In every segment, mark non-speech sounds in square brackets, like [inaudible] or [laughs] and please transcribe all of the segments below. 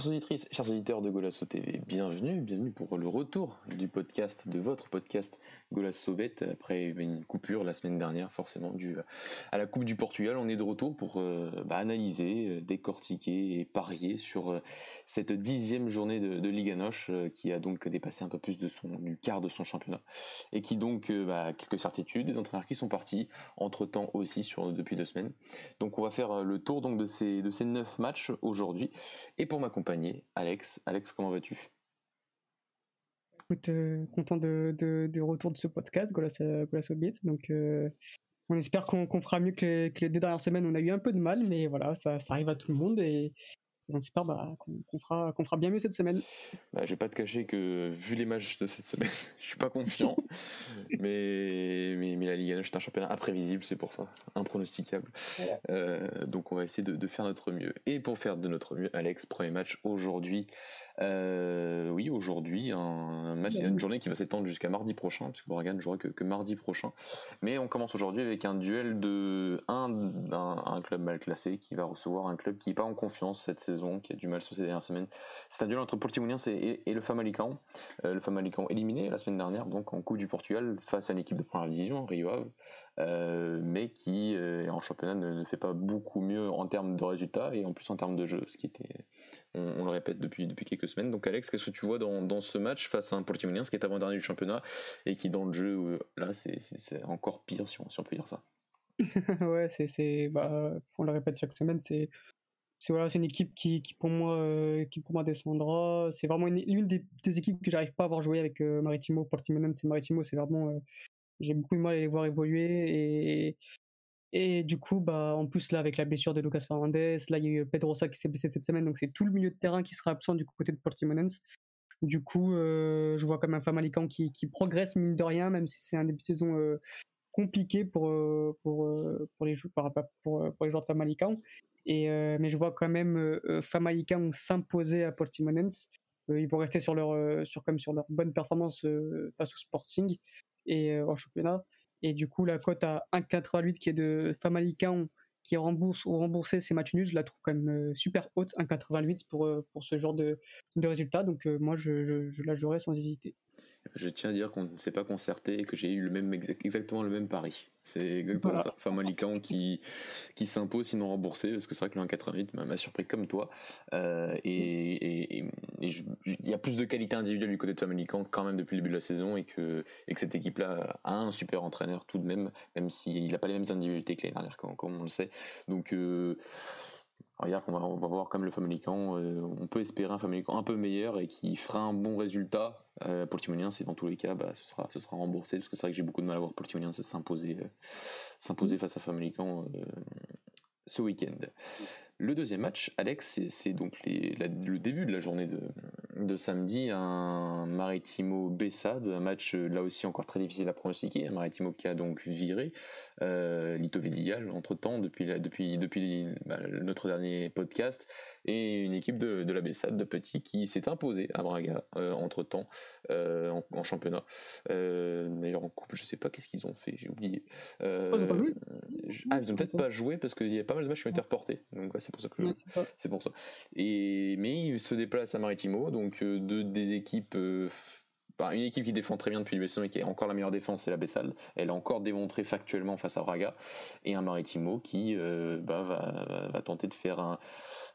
Chers auditrices, chers auditeurs de Golasso TV, bienvenue, bienvenue pour le retour du podcast, de votre podcast Golasso Bet, après une coupure la semaine dernière, forcément due à la Coupe du Portugal. On est de retour pour euh, bah, analyser, euh, décortiquer et parier sur euh, cette dixième journée de, Liga Noche qui a donc dépassé un peu plus de son, du quart de son championnat et qui donc bah, quelques certitudes, des entraîneurs qui sont partis, entre-temps aussi sur, depuis deux semaines. Donc on va faire le tour donc de ces, de ces neuf matchs aujourd'hui. Et pour ma Alex. Alex, comment vas-tu? Écoute, euh, content de, de, retour de ce podcast, Golas, Golas Donc, euh, on espère qu'on fera mieux que les, que les, deux dernières semaines. On a eu un peu de mal, mais voilà, ça, ça arrive à tout le monde. Et, on espère bah, qu'on fera, qu'on fera bien mieux cette semaine. Bah, je vais pas te cacher que, vu les matchs de cette semaine, [laughs] je suis pas confiant. [laughs] mais, mais, la Ligue 1, c'est un championnat imprévisible, c'est pour ça, impronosticable. Euh, donc on va essayer de, de, faire notre mieux. Et pour faire de notre mieux, Alex, premier match aujourd'hui euh, oui, aujourd'hui, un, match, une journée qui va s'étendre jusqu'à mardi prochain, puisque ne jouera que, que, mardi prochain. Mais on commence aujourd'hui avec un duel de un, d'un club mal classé qui va recevoir un club qui n'est pas en confiance cette saison, qui a du mal sur ces dernières semaines. C'est un duel entre Portimonense et, et, le Famalicão. Euh, le Famalicão éliminé la semaine dernière, donc en Coupe du Portugal, face à une équipe de première division, Rio Ave. Euh, mais qui euh, en championnat ne, fait pas beaucoup mieux en termes de résultats et en plus en termes de jeu, ce qui était, on, le répète depuis, depuis quelques semaines. Donc Alex, qu'est-ce que tu vois dans, dans ce match face à un Portimonense qui est avant-dernier du championnat et qui dans le jeu, euh, là, c'est encore pire si on, peut dire ça? [laughs] Ouais, c'est, bah, on le répète chaque semaine, c'est c'est voilà, une équipe qui, qui pour moi qui pour moi descendra. C'est vraiment l'une des, équipes que j'arrive pas à voir jouer avec Maritimo, Portimonense et Maritimo. C'est vraiment j'ai beaucoup de mal à les voir évoluer et et du coup, bah, en plus, là, avec la blessure de Lucas Fernandez, là, il y a eu Pedrosa qui s'est blessé cette semaine, donc c'est tout le milieu de terrain qui sera absent du côté de Portimonense. Du coup, euh, je vois comme un Famalicão qui, qui progresse, mine de rien, même si c'est un début de saison euh, compliqué pour, euh, pour, pour, les joueurs, pour, pour, les joueurs de Famalicão. Et, mais je vois quand même Famalicão s'imposer à Portimonense. ils vont rester sur leur, sur, comme sur leur bonne performance face au Sporting et en championnat. Et du coup, la cote à 1,88 qui est de Famalicão qui rembourse ou remboursé ses matchs nuls, je la trouve quand même euh, super haute, 1,88 pour, euh, pour ce genre de, de résultat. Donc euh, moi, je, je, je, la jouerai sans hésiter. Je tiens à dire qu'on ne s'est pas concerté et que j'ai eu le même, exactement le même pari. C'est exactement ça. Famalicão qui, qui s'impose sinon remboursé, parce que c'est vrai que le 1,88 m'a surpris comme toi. Euh, et il y a plus de qualité individuelle du côté de Famalicão quand même depuis le début de la saison et que, et que cette équipe-là a un super entraîneur tout de même, même s'il n'a pas les mêmes individualités que l'année dernière, comme, on le sait. Donc. Euh, Regarde, on va, on va voir comme le Famalicão, euh, on peut espérer un Famalicão un peu meilleur et qui fera un bon résultat euh, pour le Timonien. C'est dans tous les cas, bah, ce, sera, ce sera remboursé parce que c'est vrai que j'ai beaucoup de mal à voir pour le Timonien s'imposer, euh, s'imposer face à Famalicão euh, ce week-end. Le deuxième match, Alex, c'est donc le début de la journée de, samedi, un Maritimo Bessade, un match là aussi encore très difficile à pronostiquer, un Maritimo qui a donc viré euh, Lito entre temps depuis, depuis, depuis bah, notre dernier podcast, et une équipe de, de la Bessade de Petit qui s'est imposée à Braga euh, entre temps euh, en, championnat. Euh, d'ailleurs en coupe, je sais pas qu'est-ce qu'ils ont fait, j'ai oublié. ah, ils ont peut-être pas joué parce qu'il y a pas mal de matchs qui ont été reportés. Donc c'est pour ça que c'est pour ça. Et mais ils se déplacent à Maritimo, donc de, des équipes une équipe qui défend très bien depuis le saison et qui est encore la meilleure défense, c'est la Bessal. Elle a encore démontré factuellement face à Braga. Et un Maritimo qui euh, bah, va, tenter de faire un.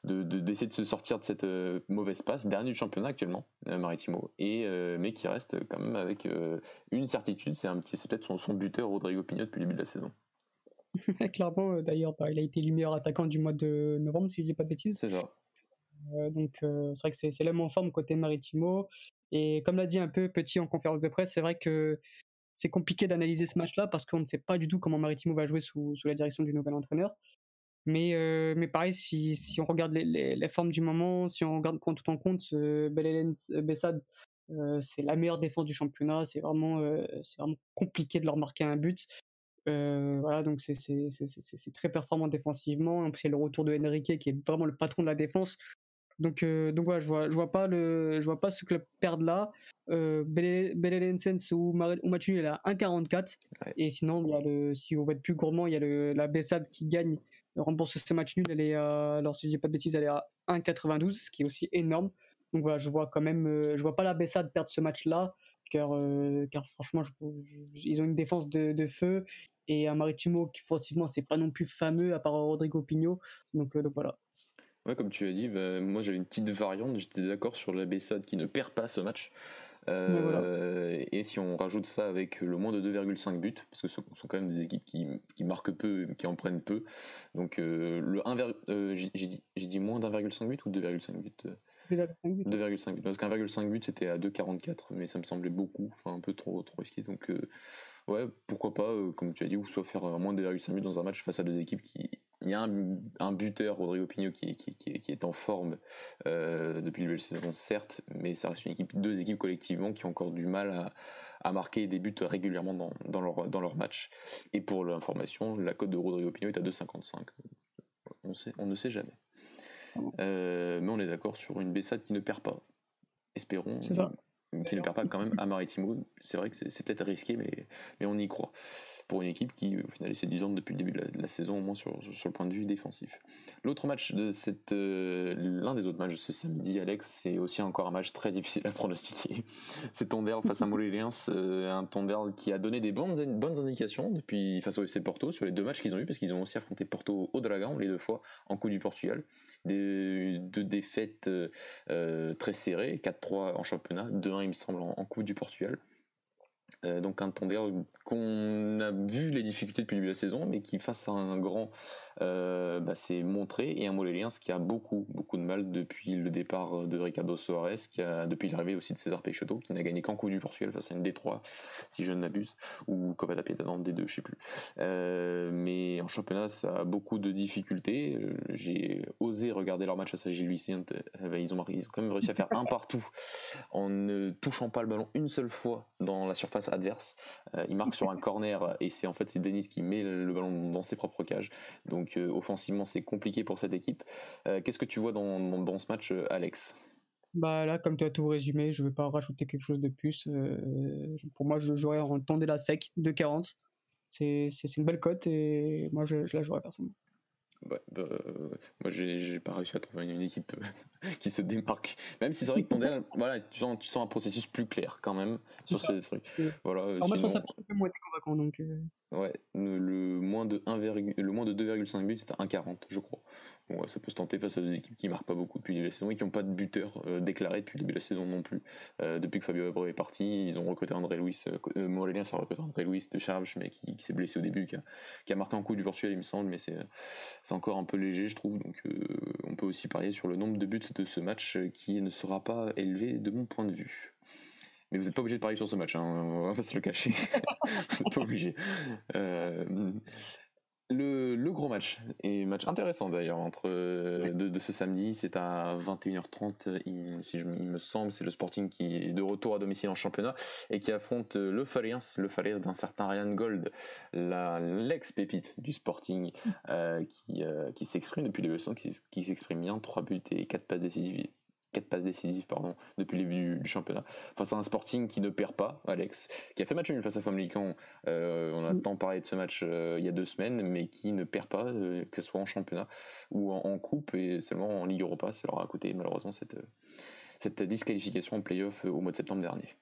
d'essayer de, se sortir de cette euh, mauvaise passe, dernier du championnat actuellement, euh, Maritimo, et, mais qui reste quand même avec une certitude, c'est, un petit, c'est peut-être son, buteur Rodrigo Pignot depuis le début de la saison. [laughs] Clairement, d'ailleurs, bah, il a été le meilleur attaquant du mois de novembre, si je dis pas de bêtises. C'est ça. donc c'est vrai que c'est, c'est l'homme en forme côté Maritimo. Et comme l'a dit un peu Petit en conférence de presse, c'est vrai que c'est compliqué d'analyser ce match-là parce qu'on ne sait pas du tout comment Maritimo va jouer sous, sous la direction du nouvel entraîneur. Mais, euh, mais pareil, si, si on regarde les, les, formes du moment, si on regarde tout en compte, euh, euh Bessad, euh, c'est la meilleure défense du championnat. C'est vraiment, euh, c'est vraiment compliqué de leur marquer un but. Voilà, donc c'est très performant défensivement. En plus, il y a le retour de Enrique qui est vraiment le patron de la défense. Donc, euh, donc voilà, je vois, je vois pas le, je vois pas ce club perdre là. Euh, Belelenses ou, ou Mathieu, il est à 1,44. Et sinon, il y a le, si on va être plus gourmand, il y a le, la Bessade qui gagne, rembourse ce match nul. Elle est à, alors si je dis pas de bêtises, elle est à 1,92, ce qui est aussi énorme. Donc voilà, je vois quand même, euh, je vois pas la Bessade perdre ce match-là, car, euh, car franchement, ils ont une défense de, de, feu et un Maritimo qui, offensivement, c'est pas non plus fameux à part Rodrigo Pigno. Donc, donc voilà. Ouais, comme tu as dit, bah, moi j'avais une petite variante, j'étais d'accord sur la Bessade qui ne perd pas ce match. Euh, et si on rajoute ça avec le moins de 2,5 buts, parce que ce sont quand même des équipes qui, qui marquent peu, qui en prennent peu. Donc euh, le 1, euh, j'ai dit, dit, moins d'1,5 but ou 2,5 buts 2,5 buts. 2,5 buts. Parce qu'un 1,5 but c'était à 2,44, mais ça me semblait beaucoup, enfin un peu trop, trop risqué. Donc ouais, pourquoi pas, comme tu as dit, ou soit faire moins de 2,5 buts dans un match face à deux équipes qui, il y a un, buteur, Rodrigo Pigno, qui, qui, est en forme euh, depuis le début de saison, certes, mais ça reste une équipe, deux équipes collectivement qui ont encore du mal à, marquer des buts régulièrement dans, dans, leur, dans leur match. Et pour l'information, la cote de Rodrigo Pigno est à 2,55. On, on ne sait jamais. Euh, mais on est d'accord sur une Bessade qui ne perd pas. Espérons. Qui ne perd pas quand même à Maritimo. C'est vrai que c'est peut-être risqué, mais, mais on y croit pour une équipe qui, au final, 10 ans depuis le début de la, saison, au moins sur, sur, le point de vue défensif. L'autre match de cette, euh, l'un des autres matchs de ce samedi, Alex, c'est aussi encore un match très difficile à pronostiquer. [laughs] C'est Tondel face à Moléliens, euh, un Tondel qui a donné des bonnes, bonnes indications depuis face au FC Porto sur les deux matchs qu'ils ont eu, parce qu'ils ont aussi affronté Porto au Dragon les deux fois en Coupe du Portugal. Des, deux défaites euh, très serrées, 4-3 en championnat, 2-1 il me semble en Coupe du Portugal. Euh, donc un Tondel qu'on a vu les difficultés depuis le début de la saison, mais qui face à un grand euh, bah, s'est montré, et un Moléliens qui a beaucoup beaucoup de mal depuis le départ de Ricardo Soares, qui a depuis l'arrivée aussi de César Peixoto, qui n'a gagné qu'en Coupe du Portugal face à une D3, si je ne m'abuse, ou Copa da Piedade des deux, je sais plus. Euh, mais en championnat, ça a beaucoup de difficultés. J'ai osé regarder leur match à Gilles Vicente, ils ont, ils ont quand même réussi à faire un partout en ne touchant pas le ballon une seule fois dans la surface adverse. Euh, il marque sur un corner et c'est en fait c'est Denis qui met le ballon dans ses propres cages. Donc euh, offensivement c'est compliqué pour cette équipe. Euh, qu'est-ce que tu vois dans, dans, ce match, Alex? Bah là, comme tu as tout résumé, je ne vais pas rajouter quelque chose de plus. pour moi, je jouerais en la sec de 40. C'est une belle cote et moi, je, je la jouerais personnellement. Bah, moi, j'ai pas réussi à trouver une équipe euh, [laughs] qui se démarque. Même si c'est vrai que ton voilà, tu sens, tu sens un processus plus clair quand même sur ces trucs. Voilà, Alors, sinon... ça peut moins convaincant donc. Ouais, le, moins de 1, le moins de 2,5 buts c'est à 1,40 je crois. Bon, ça peut se tenter face à des équipes qui marquent pas beaucoup depuis début de la saison et qui n'ont pas de buteur euh, déclaré depuis le début de la saison non plus. Euh, depuis que Fabio Abreu est parti, ils ont recruté André Luis, euh, euh recruté André Luis de Charge, mais qui, s'est blessé au début, qui a, marqué un coup du virtuel, il me semble, mais c'est encore un peu léger, je trouve. Donc on peut aussi parier sur le nombre de buts de ce match qui ne sera pas élevé de mon point de vue. Mais vous n'êtes pas obligé de parier sur ce match, hein, on va pas se le cacher. [laughs] vous n'êtes pas obligé. Le, gros match, et match intéressant d'ailleurs, entre de, ce samedi, c'est à 21h30, il, si je, il me semble, c'est le Sporting qui est de retour à domicile en championnat et qui affronte le Fariens, le Fariens d'un certain Ryan Gold, l'ex-pépite du Sporting, euh, qui, euh, qui s'exprime depuis les leçons, qui, qui s'exprime bien, 3 buts et 4 passes décisives quatre passes décisives pardon, depuis le début du, championnat. Face à un Sporting qui ne perd pas, Alex, qui a fait match nul face à Famalicão. Euh, on a mm. tant parlé de ce match euh, il y a deux semaines, mais qui ne perd pas, euh, que ce soit en championnat ou en, coupe et seulement en Ligue Europa. Ça leur a coûté malheureusement cette, cette disqualification en playoff au mois de septembre dernier.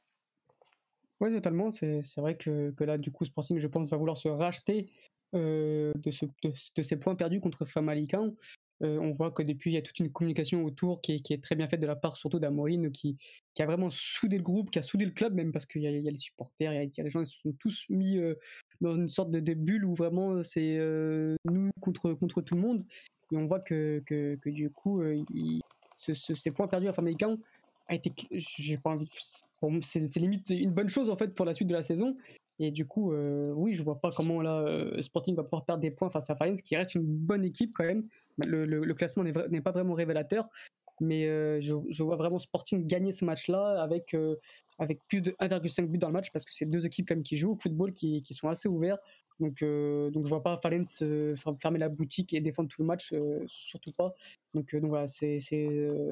Oui, totalement. C'est vrai que, que, là, du coup, Sporting, je pense, va vouloir se racheter de, ce, de, de, ces points perdus contre Famalicão. Euh, on voit que depuis, il y a toute une communication autour qui est, très bien faite de la part surtout d'Amorine, qui, a vraiment soudé le groupe, qui a soudé le club même, parce qu'il y, a les supporters, il y, a les gens, ils se sont tous mis euh, dans une sorte de, bulle où vraiment c'est euh, nous contre, tout le monde. Et on voit que, du coup, ces points perdus à Famalicão a été, j'ai pas envie, c'est limite une bonne chose en fait pour la suite de la saison. Et du coup, euh, oui, je vois pas comment là euh, Sporting va pouvoir perdre des points face à Fariens, qui reste une bonne équipe quand même. Le, classement n'est pas vraiment révélateur, mais euh, je, vois vraiment Sporting gagner ce match-là avec, avec plus de 1,5 but dans le match parce que c'est deux équipes quand qui jouent au football, qui, sont assez ouverts. Donc, donc je vois pas Valence fermer la boutique et défendre tout le match, surtout pas. Donc, donc voilà, c'est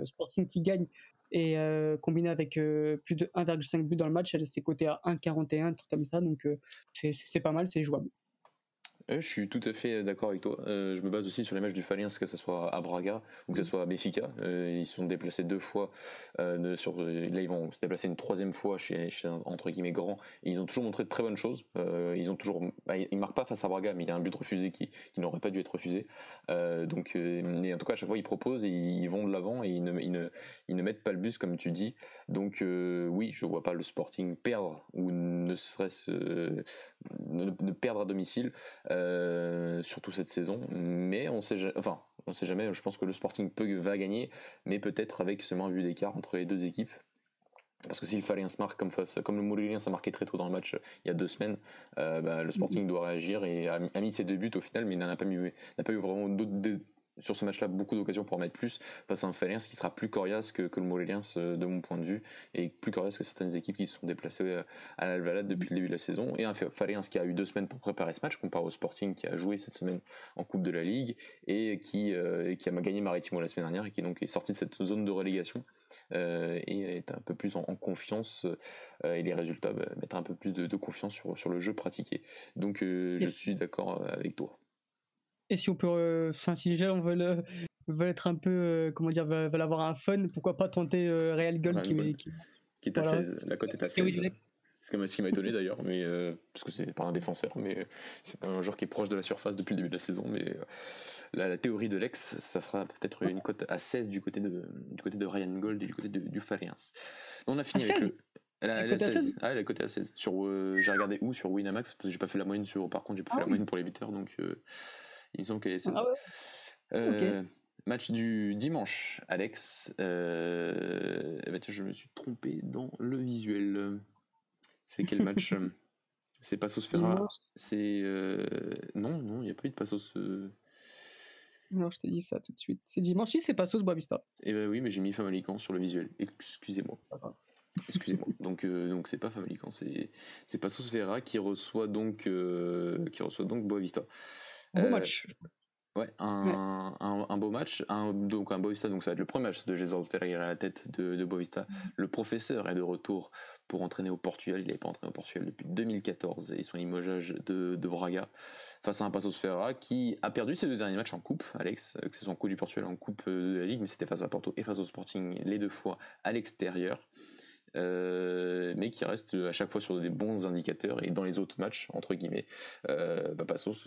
Sporting qui gagne et combiné avec plus de 1,5 but dans le match, c'est coté à 1,41, truc comme ça. Donc c'est pas mal, c'est jouable je suis tout à fait d'accord avec toi. Euh, je me base aussi sur les matchs du Faliens, que ce soit à Braga ou que ce soit à Benfica. Euh, ils sont déplacés deux fois. Euh, sur, là, ils vont se déplacer une troisième fois chez, entre guillemets grand. Et ils ont toujours montré de très bonnes choses. ils ont toujours, bah, ils marquent pas face à Braga, mais il y a un but refusé qui, n'aurait pas dû être refusé. donc, mais en tout cas, à chaque fois, ils proposent, et ils vont de l'avant et ils ne, ils, ne, ils ne, mettent pas le bus comme tu dis. Donc, oui, je vois pas le Sporting perdre ou ne serait-ce ne, perdre à domicile. Euh, surtout cette saison. Mais on sait, enfin, on sait jamais. Je pense que le Sporting peut va gagner, mais peut-être avec seulement un but d'écart entre les deux équipes. Parce que s'il fallait un smart comme face, comme le Moulin ça marqué très tôt dans le match il y a deux semaines, euh, bah, le Sporting doit réagir et a, mis ses deux buts au final, mais il n'a pas, n'a pas eu vraiment d'autres sur ce match-là beaucoup d'occasions pour en mettre plus face à un Faliens qui sera plus coriace que, le Moléliens euh, de mon point de vue et plus coriace que certaines équipes qui se sont déplacées euh, à l'Alvalade depuis le début de la saison. Et un Faliens qui a eu deux semaines pour préparer ce match comparé au Sporting qui a joué cette semaine en Coupe de la Ligue et qui, euh, qui a gagné Maritimo la semaine dernière et qui donc est sorti de cette zone de relégation et est un peu plus en, confiance et les résultats bah, mettent un peu plus de, confiance sur, sur le jeu pratiqué. Donc je suis d'accord avec toi et si on peut, euh, enfin, si déjà on veut, veut être un peu, euh, comment dire, veut, avoir un fun, pourquoi pas tenter euh, Real Gold qui, qui, qui, est à 16, la cote est à 16. C'est ce qui m'a étonné [laughs] d'ailleurs, mais parce que c'est pas un défenseur, mais c'est un joueur qui est proche de la surface depuis le début de la saison. Mais la, théorie de l'ex, ça fera peut-être une cote à 16 du côté de du côté de Ryan Gold et du côté de, du Faliens. On a fini avec le. Elle, a, elle, 16. Ah, elle est cotée à 16. Sur, j'ai regardé où? Sur Winamax, parce que j'ai pas fait la moyenne sur. Par contre, j'ai pas fait ah la moyenne pour les buteurs, donc il me semble ah euh, Match du dimanche, Alex. Euh, eh ben, je me suis trompé dans le visuel. C'est quel match? [laughs] C'est Passos Ferra. C'est euh, non, non, il n'y a pas eu de Passos. Non, je te dis ça tout de suite. C'est dimanche, si c'est Passos Boavista. Eh ben oui, mais j'ai mis Famalican sur le visuel. Excusez-moi. Excusez-moi. [laughs] donc donc c'est pas Famalican, c'est c'est Passos Ferra qui reçoit donc qui reçoit donc Boavista. Un beau euh, match. Ouais, un, un, beau match. Un, donc un Boavista, donc ça va être le premier match de Jesus Ferreira à la tête de, de Boavista. Mm. Le professeur est de retour pour entraîner au Portugal. Il n'avait pas entraîné au Portugal depuis 2014 et son limogeage de, de Braga face à un Passos Ferreira qui a perdu ses deux derniers matchs en coupe, Alex, euh, que c'est son coup du Portugal en coupe euh, de la Ligue, mais c'était face à Porto et face au Sporting les deux fois à l'extérieur. Euh, mais qui reste à chaque fois sur des bons indicateurs et dans les autres matchs entre guillemets. Euh,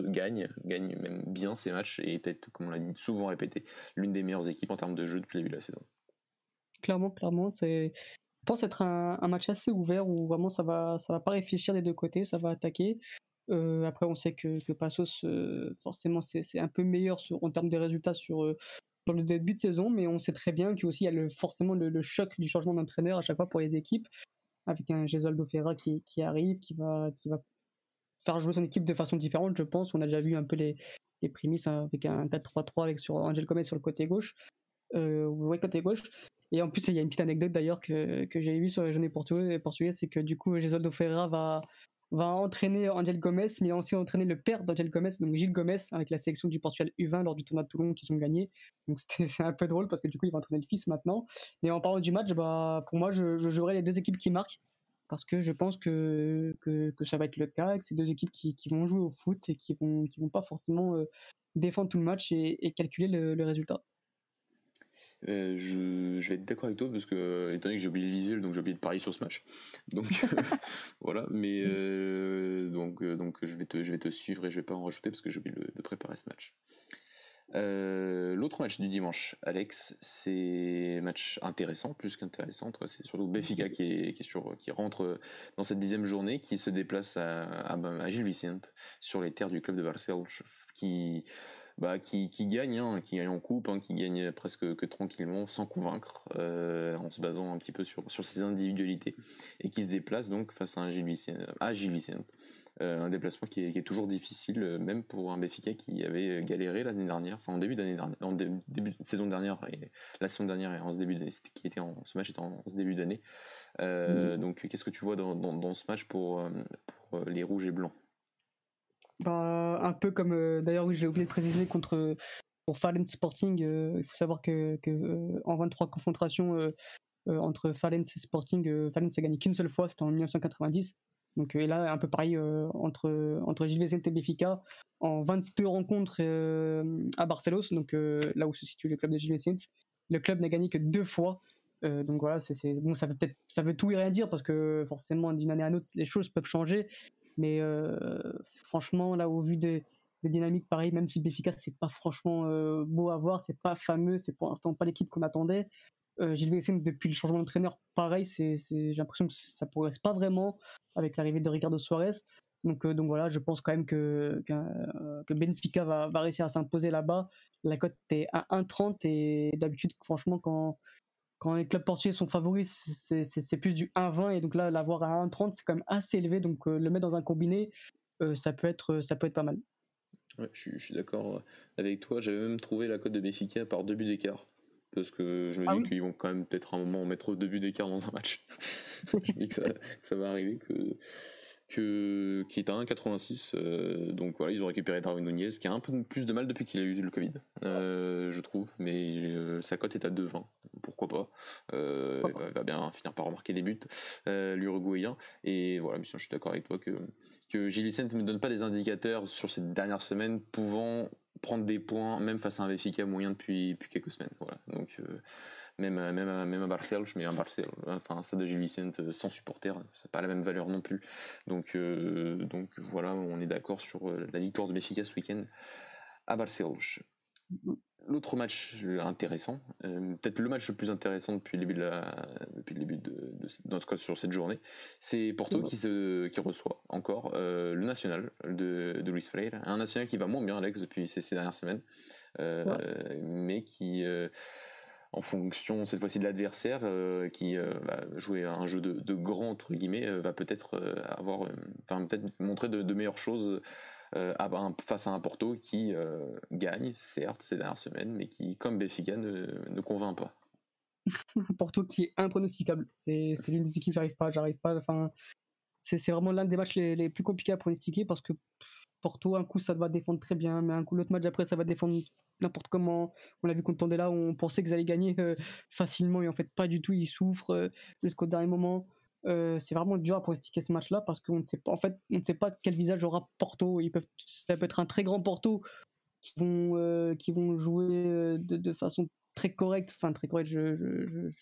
gagne gagne même bien ces matchs et peut-être comme on l'a souvent répété l'une des meilleures équipes en termes de jeu depuis le début de la saison. Clairement clairement c'est je pense être un, match assez ouvert où vraiment ça va ça va pas réfléchir des deux côtés ça va attaquer. Euh, après on sait que, que Passos forcément c'est un peu meilleur en termes de résultats sur pour le début de saison, mais on sait très bien qu'il y a forcément le, choc du changement d'entraîneur à chaque fois pour les équipes, avec un Gesualdo Ferra qui, arrive, qui va, qui va faire jouer son équipe de façon différente, je pense. On a déjà vu un peu les, les prémices hein, avec un 4-3-3 avec sur Angel Gomez sur le côté gauche. Euh, côté gauche. Et en plus, il y a une petite anecdote d'ailleurs que, que j'ai vue sur les journées portugaises, c'est que du coup, Gesualdo Ferreira va, va entraîner Angel Gomez, mais aussi entraîné le père d'Angel Gomez, donc Gilles Gomez, avec la sélection du Portugal U20 lors du tournoi de Toulon qu'ils ont gagné. Donc [laughs] c'est un peu drôle parce que du coup, il va entraîner le fils maintenant. Mais en parlant du match, bah, pour moi, je, je jouerai les deux équipes qui marquent parce que je pense que, que, que, ça va être le cas, que c'est deux équipes qui, qui, vont jouer au foot et qui vont, qui vont pas forcément euh, défendre tout le match et, calculer le résultat. Euh, je, je, vais être d'accord avec toi parce que, étant donné que j'ai oublié le visuel, donc j'ai oublié de parier sur ce match. Donc [laughs] [laughs] voilà, mais euh, donc, euh, donc je, vais te, je vais te suivre et je vais pas en rajouter parce que j'ai oublié de, préparer ce match. L'autre match du dimanche, Alex, c'est match intéressant, plus qu'intéressant. C'est surtout Béfica qui, est, qui, est sur, qui rentre dans cette dixième journée, qui se déplace à, à, à Gilles Vicente sur les terres du club de Barcelone, qui bah, qui, qui gagne, hein, qui gagne en coupe, hein, qui gagne presque que tranquillement, sans convaincre, euh, en se basant un petit peu sur, sur ses individualités, et qui se déplace donc face à un Gilles Gilles euh, un déplacement qui est, qui est, toujours difficile, euh, même pour un Béfica qui avait galéré l'année dernière, enfin en début d'année dernière, en début de saison dernière et la saison dernière et en ce début d'année, qui était en, ce match était en, ce début d'année. Euh, mmh. Donc qu'est-ce que tu vois dans, dans, dans ce match pour, pour les rouges et blancs? Bah, un peu comme d'ailleurs oui j'ai oublié de préciser contre pour Fallen Sporting, il faut savoir que, en 23 confrontations entre Fallen et Sporting, Fallen a gagné qu'une seule fois, c'était en 1990. Donc et là un peu pareil entre entre Gilles et Benfica en 22 rencontres à Barcelos, donc là où se situe le club de Gilles le club n'a gagné que deux fois. donc voilà, c'est bon, ça veut peut-être ça veut tout et rien dire parce que forcément d'une année à l'autre les choses peuvent changer. Mais franchement là au vu des, dynamiques pareilles, même si Benfica c'est pas franchement beau à voir, c'est pas fameux, c'est pour l'instant pas l'équipe qu'on attendait. Euh, Gilles Vicente, depuis le changement d'entraîneur, pareil, c'est, j'ai l'impression que ça progresse pas vraiment avec l'arrivée de Ricardo Suarez. Donc, donc voilà, je pense quand même que, que, Benfica va, va, réussir à s'imposer là-bas. La cote est à 1,30 et d'habitude, franchement, quand, quand les clubs portugais sont favoris, c'est, plus du 1,20 et donc là, l'avoir à 1,30, c'est quand même assez élevé. Donc euh, le mettre dans un combiné, ça, peut être, ça peut être pas mal. Ouais, je, suis, d'accord avec toi. J'avais même trouvé la cote de Benfica par deux buts d'écart parce que je me ah dis qu'ils vont quand même peut-être un moment mettre deux buts d'écart dans un match. [laughs] je me dis que ça, va arriver, que, que qui est à 1,86. Euh, donc voilà, ils ont récupéré Darwin Nunez, qui a un peu plus de mal depuis qu'il a eu le Covid, euh, je trouve, mais euh, sa cote est à 2,20. Pourquoi pas Il va bien finir par remarquer des buts, l'Uruguayen. Et voilà, mais je suis d'accord avec toi que que Gilles ne me donne pas des indicateurs sur ces dernières semaines pouvant prendre des points, même face à un Benfica moyen depuis, depuis quelques semaines. Voilà. Donc, euh, même, même, même à Barcelone, je mets un Barcelone, enfin un stade de Gilles Vicente euh, sans supporter, c'est pas la même valeur non plus. Donc, euh, donc voilà, on est d'accord sur la victoire de Benfica ce week-end à Barcelone. L'autre match intéressant, euh, peut-être le match le plus intéressant depuis le début de, la, depuis le début de, de, notre cas sur cette journée, c'est Porto qui, se, qui reçoit encore euh, le national de, de Luis Freire, un national qui va moins bien, Alex, depuis ces, ces dernières semaines, euh, mais qui, en fonction cette fois-ci de l'adversaire, qui va jouer un jeu de, de grand, entre guillemets, va peut-être avoir, enfin peut-être montrer de, meilleures choses euh, face à un Porto qui euh, gagne, certes, ces dernières semaines, mais qui, comme Benfica, ne, convainc pas. [laughs] Porto qui est impronosticable. C'est l'une des équipes, j'arrive pas, j'arrive pas. Enfin, c'est vraiment l'un des matchs les, plus compliqués à pronostiquer parce que Porto, un coup, ça va défendre très bien, mais un coup, l'autre match après, ça va défendre n'importe comment. On l'a vu contre là on pensait qu'ils allaient gagner euh, facilement, et en fait, pas du tout. Ils souffrent jusqu'au dernier moment. Euh, c'est vraiment dur à pronostiquer ce match-là parce qu'on ne sait pas, en fait, on ne sait pas quel visage aura Porto. Ils ça peut être un très grand Porto qui vont, euh, jouer euh, de, façon très correcte, enfin très correcte, le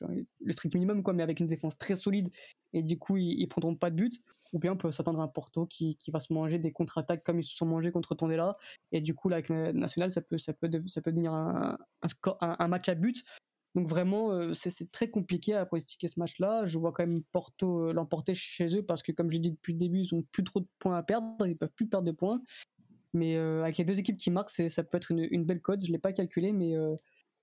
strict minimum, quoi, mais avec une défense très solide et du coup ils, ne prendront pas de but. Ou bien on peut s'attendre à un Porto qui, va se manger des contre-attaques comme ils se sont mangés contre Tondela. Et du coup, là, avec National, ça peut, ça peut, devenir un match à but donc vraiment, euh, c'est très compliqué à pronostiquer ce match-là. Je vois quand même Porto euh, l'emporter chez eux parce que, comme je l'ai dit depuis le début, ils ont plus trop de points à perdre, ils peuvent plus perdre de points. Mais euh, avec les deux équipes qui marquent, ça peut être une, belle cote. Je l'ai pas calculé, mais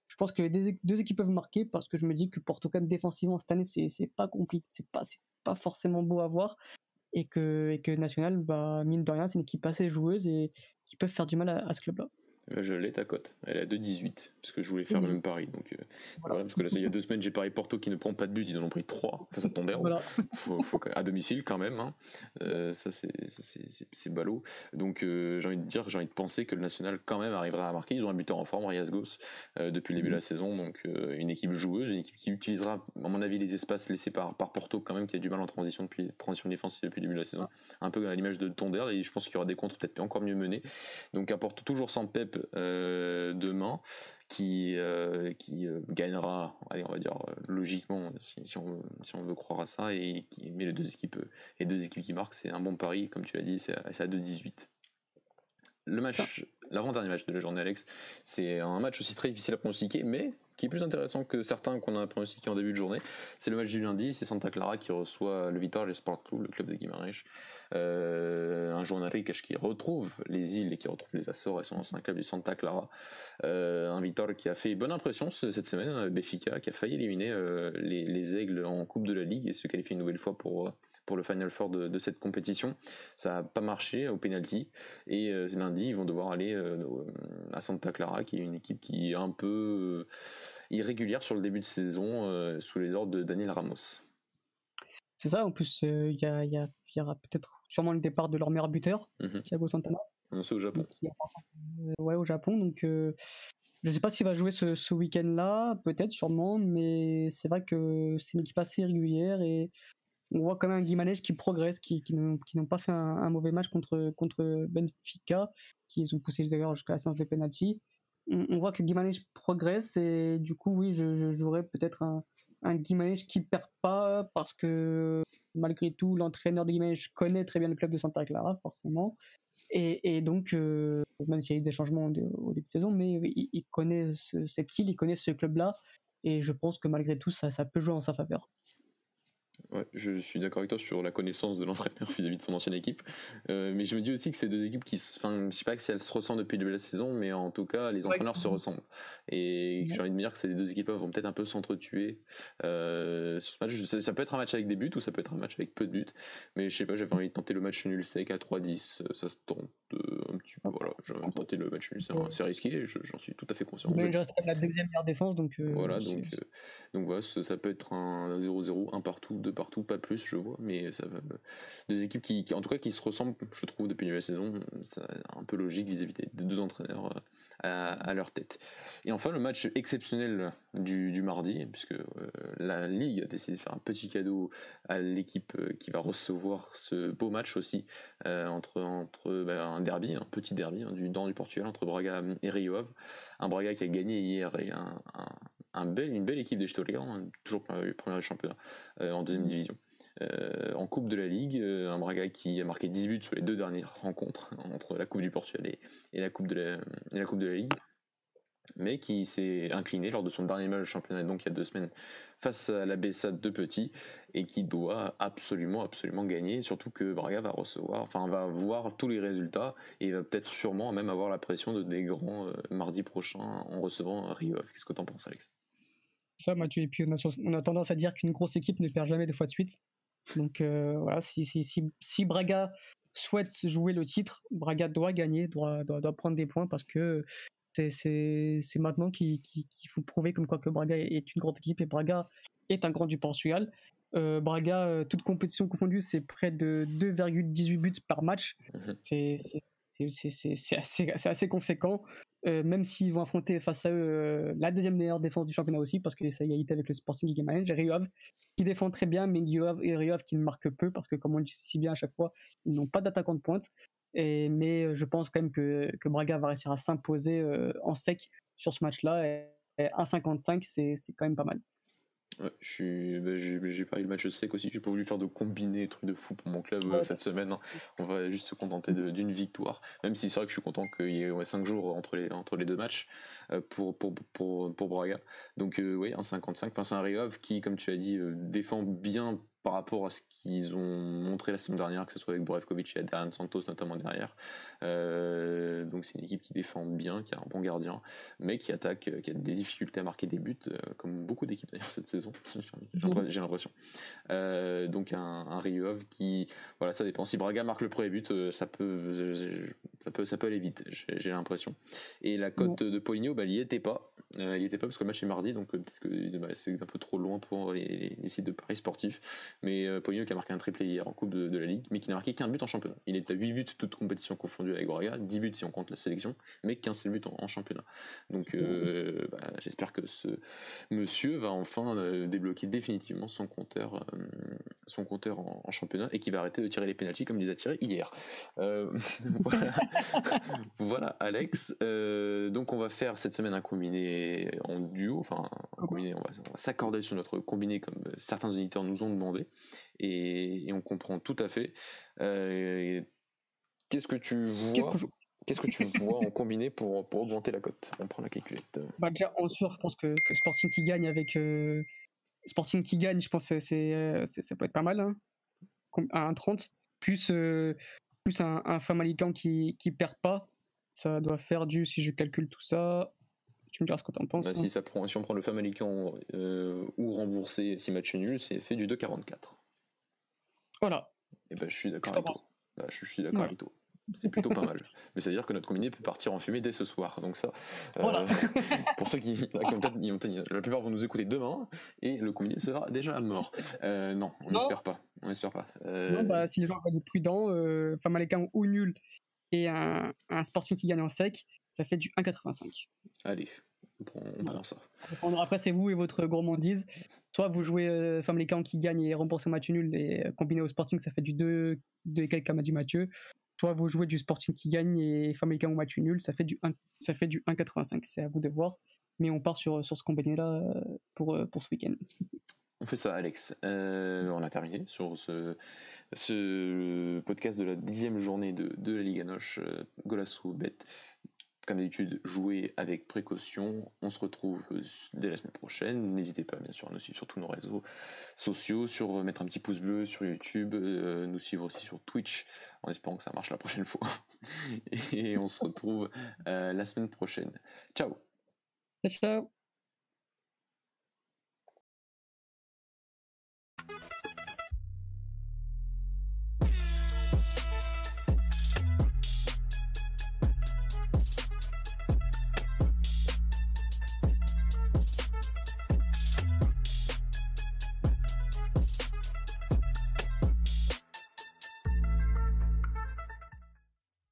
je pense que les deux, équipes peuvent marquer parce que je me dis que Porto quand même défensivement cette année, c'est pas compliqué, c'est pas pas forcément beau à voir et que, et que National, bah, mine de rien, c'est une équipe assez joueuse et qui peuvent faire du mal à ce club-là. Euh, je l'ai ta cote. Elle est à 2,18 parce que je voulais faire le même pari. Donc, euh, voilà. parce que là, il y a deux semaines, j'ai parié Porto qui ne prend pas de but, ils en ont pris 3 face à Tondero. Voilà. faut, faut, à domicile quand même. Hein. Euh, ça, c'est ballot. Donc, j'ai envie de dire, j'ai envie de penser que le National quand même arrivera à marquer. Ils ont un buteur en forme, Arias Gos, depuis le début de la mhm. saison. Donc, une équipe joueuse, une équipe qui utilisera, à mon avis, les espaces laissés par, par Porto quand même, qui a du mal en transition depuis transition défensive depuis le début de la saison. Un peu à l'image de Tondero. Et je pense qu'il y aura des contres peut-être encore mieux menés. Donc, à Porto, toujours sans Pep demain qui, euh, qui euh, gagnera, allez, on va dire logiquement, si, on veut, si, on veut, croire à ça, et qui met les deux équipes, et deux équipes qui marquent, c'est un bon pari, comme tu l'as dit, c'est à, à 2-18. Le match, l'avant-dernier match de la journée, Alex, c'est un match aussi très difficile à pronostiquer, mais qui est plus intéressant que certains qu'on a pronostiqués en début de journée. C'est le match du lundi, c'est Santa Clara qui reçoit le Vitória Sport Club, le club de Guimarães. Euh, un journal qui retrouve les îles et qui retrouve les Açores et son ancien club du Santa Clara. Euh, un Vitória qui a fait bonne impression cette semaine, euh, Béfica, qui a failli éliminer les, les, Aigles en Coupe de la Ligue et se qualifier une nouvelle fois pour pour le Final Four de, cette compétition. Ça n'a pas marché au penalty et euh, lundi ils vont devoir aller euh, à Santa Clara qui est une équipe qui est un peu euh, irrégulière sur le début de saison sous les ordres de Daniel Ramos. C'est ça, en plus il y, y, aura peut-être sûrement le départ de leur meilleur buteur, mm Thiago Santana. C'est au Japon. ouais, au Japon. Donc, je ne sais pas s'il va jouer ce, ce week-end-là, peut-être, sûrement, mais c'est vrai que c'est une équipe assez régulière et on voit quand même un Guimarães qui progresse, qui, qui n'ont pas fait un, mauvais match contre, contre Benfica, qui ont poussé d'ailleurs jusqu'à la séance de penalty. On, voit que Guimarães progresse et du coup, oui, je, je jouerais peut-être un, un Guimarães qui perd pas parce que malgré tout, l'entraîneur de Guimarães connaît très bien le club de Santa Clara, forcément. Et, et donc, euh, même s'il y a eu des changements au, début de saison, mais il, il connaît cette île, il connaît ce club-là. Et je pense que malgré tout, ça, ça peut jouer en sa faveur. Ouais, je suis d'accord avec toi sur la connaissance de l'entraîneur [laughs] vis-à-vis de son ancienne équipe. Euh, mais je me dis aussi que c'est deux équipes qui. Enfin, je sais pas si elles se ressemblent depuis le début de la saison, mais en tout cas, les entraîneurs se ressemblent. Et j'ai envie de me dire que ces deux équipes vont peut-être un peu s'entretuer euh, sur ce match. Ça, peut être un match avec des buts ou ça peut être un match avec peu de buts. Mais je sais pas, j'avais envie de tenter le match nul sec à 3-10. Ça se tente euh, un petit peu. Voilà, j'ai envie de tenter le match nul. C'est risqué, j'en suis tout à fait conscient. Mais reste la deuxième meilleure défense. Donc, voilà, donc, donc voilà, ça, peut être un 0-0, un partout, partout, pas plus, je vois, mais ça va. Deux équipes qui, en tout cas, qui se ressemblent, je trouve, depuis la saison, c'est un peu logique vis-à-vis des deux entraîneurs euh, à, leur tête. Et enfin, le match exceptionnel du, mardi, puisque euh, la Ligue a décidé de faire un petit cadeau à l'équipe euh, qui va recevoir ce beau match aussi, entre, entre bah, un derby, un petit derby hein, du, dans du Portugal, entre Braga et Rio Ave. Un Braga qui a gagné hier et un, une belle équipe des hein, toujours premier championnat en deuxième division. Euh, en Coupe de la Ligue, euh, un Braga qui a marqué 10 buts sur les deux dernières rencontres entre la Coupe du Portugal et, la, coupe de la, Ligue, mais qui s'est incliné lors de son dernier match de championnat, donc il y a deux semaines, face à la Bessa de Petit, et qui doit absolument, absolument gagner, surtout que Braga va recevoir, enfin va voir tous les résultats, et va peut-être sûrement même avoir la pression de des grands euh, mardi prochain en recevant Rio. Qu'est-ce que tu en penses, Alex? Ça, Mathieu, et puis on a, on a tendance à dire qu'une grosse équipe ne perd jamais deux fois de suite. Donc euh, voilà, si, si, si, Braga souhaite jouer le titre, Braga doit gagner, doit, doit, prendre des points parce que c'est maintenant qu'il faut prouver comme quoi que Braga est une grande équipe et Braga est un grand du Portugal. Euh, Braga, euh, toute compétition confondue, c'est près de 2,18 buts par match. Mmh c'est assez, assez, conséquent. Euh, même s'ils vont affronter face à eux euh, la deuxième meilleure défense du championnat aussi, parce que ça égalité avec le Sporting Gimenez, Rio Ave, qui défend très bien, mais Rio Ave et Rio Ave qui ne marquent peu, parce que comme on dit si bien à chaque fois, ils n'ont pas d'attaquant de pointe. Mais euh, je pense quand même que, Braga va réussir à s'imposer en sec sur ce match-là. Et, et 1,55, c'est quand même pas mal. Ouais, bah, j'ai, pas eu le match sec aussi. J'ai pas voulu faire de combiné, trucs de fou pour mon club euh, cette semaine. Hein. On va juste se contenter d'une victoire. Même si c'est vrai que je suis content qu'il y ait ouais, 5 jours entre les, entre les deux matchs euh, pour, pour, pour, pour Braga. Donc, euh, oui, un 55. Enfin, c'est un qui, comme tu as dit, défend bien par rapport à ce qu'ils ont montré la semaine dernière, que ce soit avec Borevkovic et Adrian Santos notamment derrière. Euh, donc c'est une équipe qui défend bien, qui a un bon gardien, mais qui attaque, euh, qui a des difficultés à marquer des buts, euh, comme beaucoup d'équipes d'ailleurs cette saison, [laughs] j'ai l'impression. donc un, un qui, voilà, ça dépend. Si Braga marque le premier but, ça peut, ça peut, ça peut aller vite, j'ai l'impression. Et la cote de Poligno, bah, il n'y était pas. il n'y était pas parce que le match est mardi, donc peut-être que bah, c'est un peu trop loin pour les, les sites de paris sportifs. Mais euh, Poligno qui a marqué un triplé hier en Coupe de, la Ligue, mais qui n'a marqué qu'un but en championnat. Il est à 8 buts, toutes compétitions confondues avec Braga, 10 buts si on compte la sélection, mais 15 buts en, championnat. Donc euh, bah, j'espère que ce monsieur va enfin euh, débloquer définitivement son compteur, son compteur en, championnat et qui va arrêter de tirer les pénalties comme il les a tirés hier. [laughs] [laughs] voilà. Alex. donc on va faire cette semaine un combiné en duo, enfin un combiné, on va, va s'accorder sur notre combiné comme certains auditeurs nous ont demandé et, on comprend tout à fait. Euh, qu'est-ce que tu vois Qu'est-ce que, tu [laughs] vois en combiné pour, pour augmenter la cote On prend la calculette. Bah déjà, en sûr, je pense que, Sporting qui gagne avec euh, Sporting qui gagne, je pense que c'est, euh, ça peut être pas mal. Hein. À 1,30. Plus, plus un, un Famalican qui, qui perd pas. Ça doit faire du, si je calcule tout ça, tu me diras ce que tu en penses. Bah, si, hein. ça prend, si on prend le Famalican euh, ou remboursé si match nul, c'est fait du 2,44. Voilà. Et ben, je suis d'accord avec toi. Bah, je, suis d'accord avec toi. C'est plutôt pas mal. Mais c'est à dire que notre combiné peut partir en fumée dès ce soir. Donc ça, euh, [laughs] pour ceux qui, la plupart vont nous écouter demain et le combiné sera déjà mort. Euh, non, on n'espère pas. On espère pas. Non, bah, si les gens veulent être prudents, Famalican ou nul et un, un Sporting qui gagne en sec, ça fait du 1,85. Allez, on prend, ça. Après, c'est vous et votre gourmandise. Soit vous jouez euh, Famalicão qui gagne et rembourse un match nul et euh, combiné au Sporting, ça fait du 2, 2 et quelques m'a dit Mathieu. Soit vous jouez du Sporting qui gagne et Famalicão au match nul, ça fait du 1, ça fait du 1,85. C'est à vous de voir. Mais on part sur, sur ce combiné-là euh, pour, euh, pour ce week-end. On fait ça, Alex. Euh, on a terminé sur ce, podcast de la dixième journée de, de la Ligue Noche. Golasso bête comme d'habitude, jouez avec précaution. On se retrouve dès la semaine prochaine. N'hésitez pas, bien sûr, à nous suivre sur tous nos réseaux sociaux, sur mettre un petit pouce bleu sur YouTube, nous suivre aussi sur Twitch, en espérant que ça marche la prochaine fois. [laughs] Et on se retrouve la semaine prochaine. Ciao. Ciao.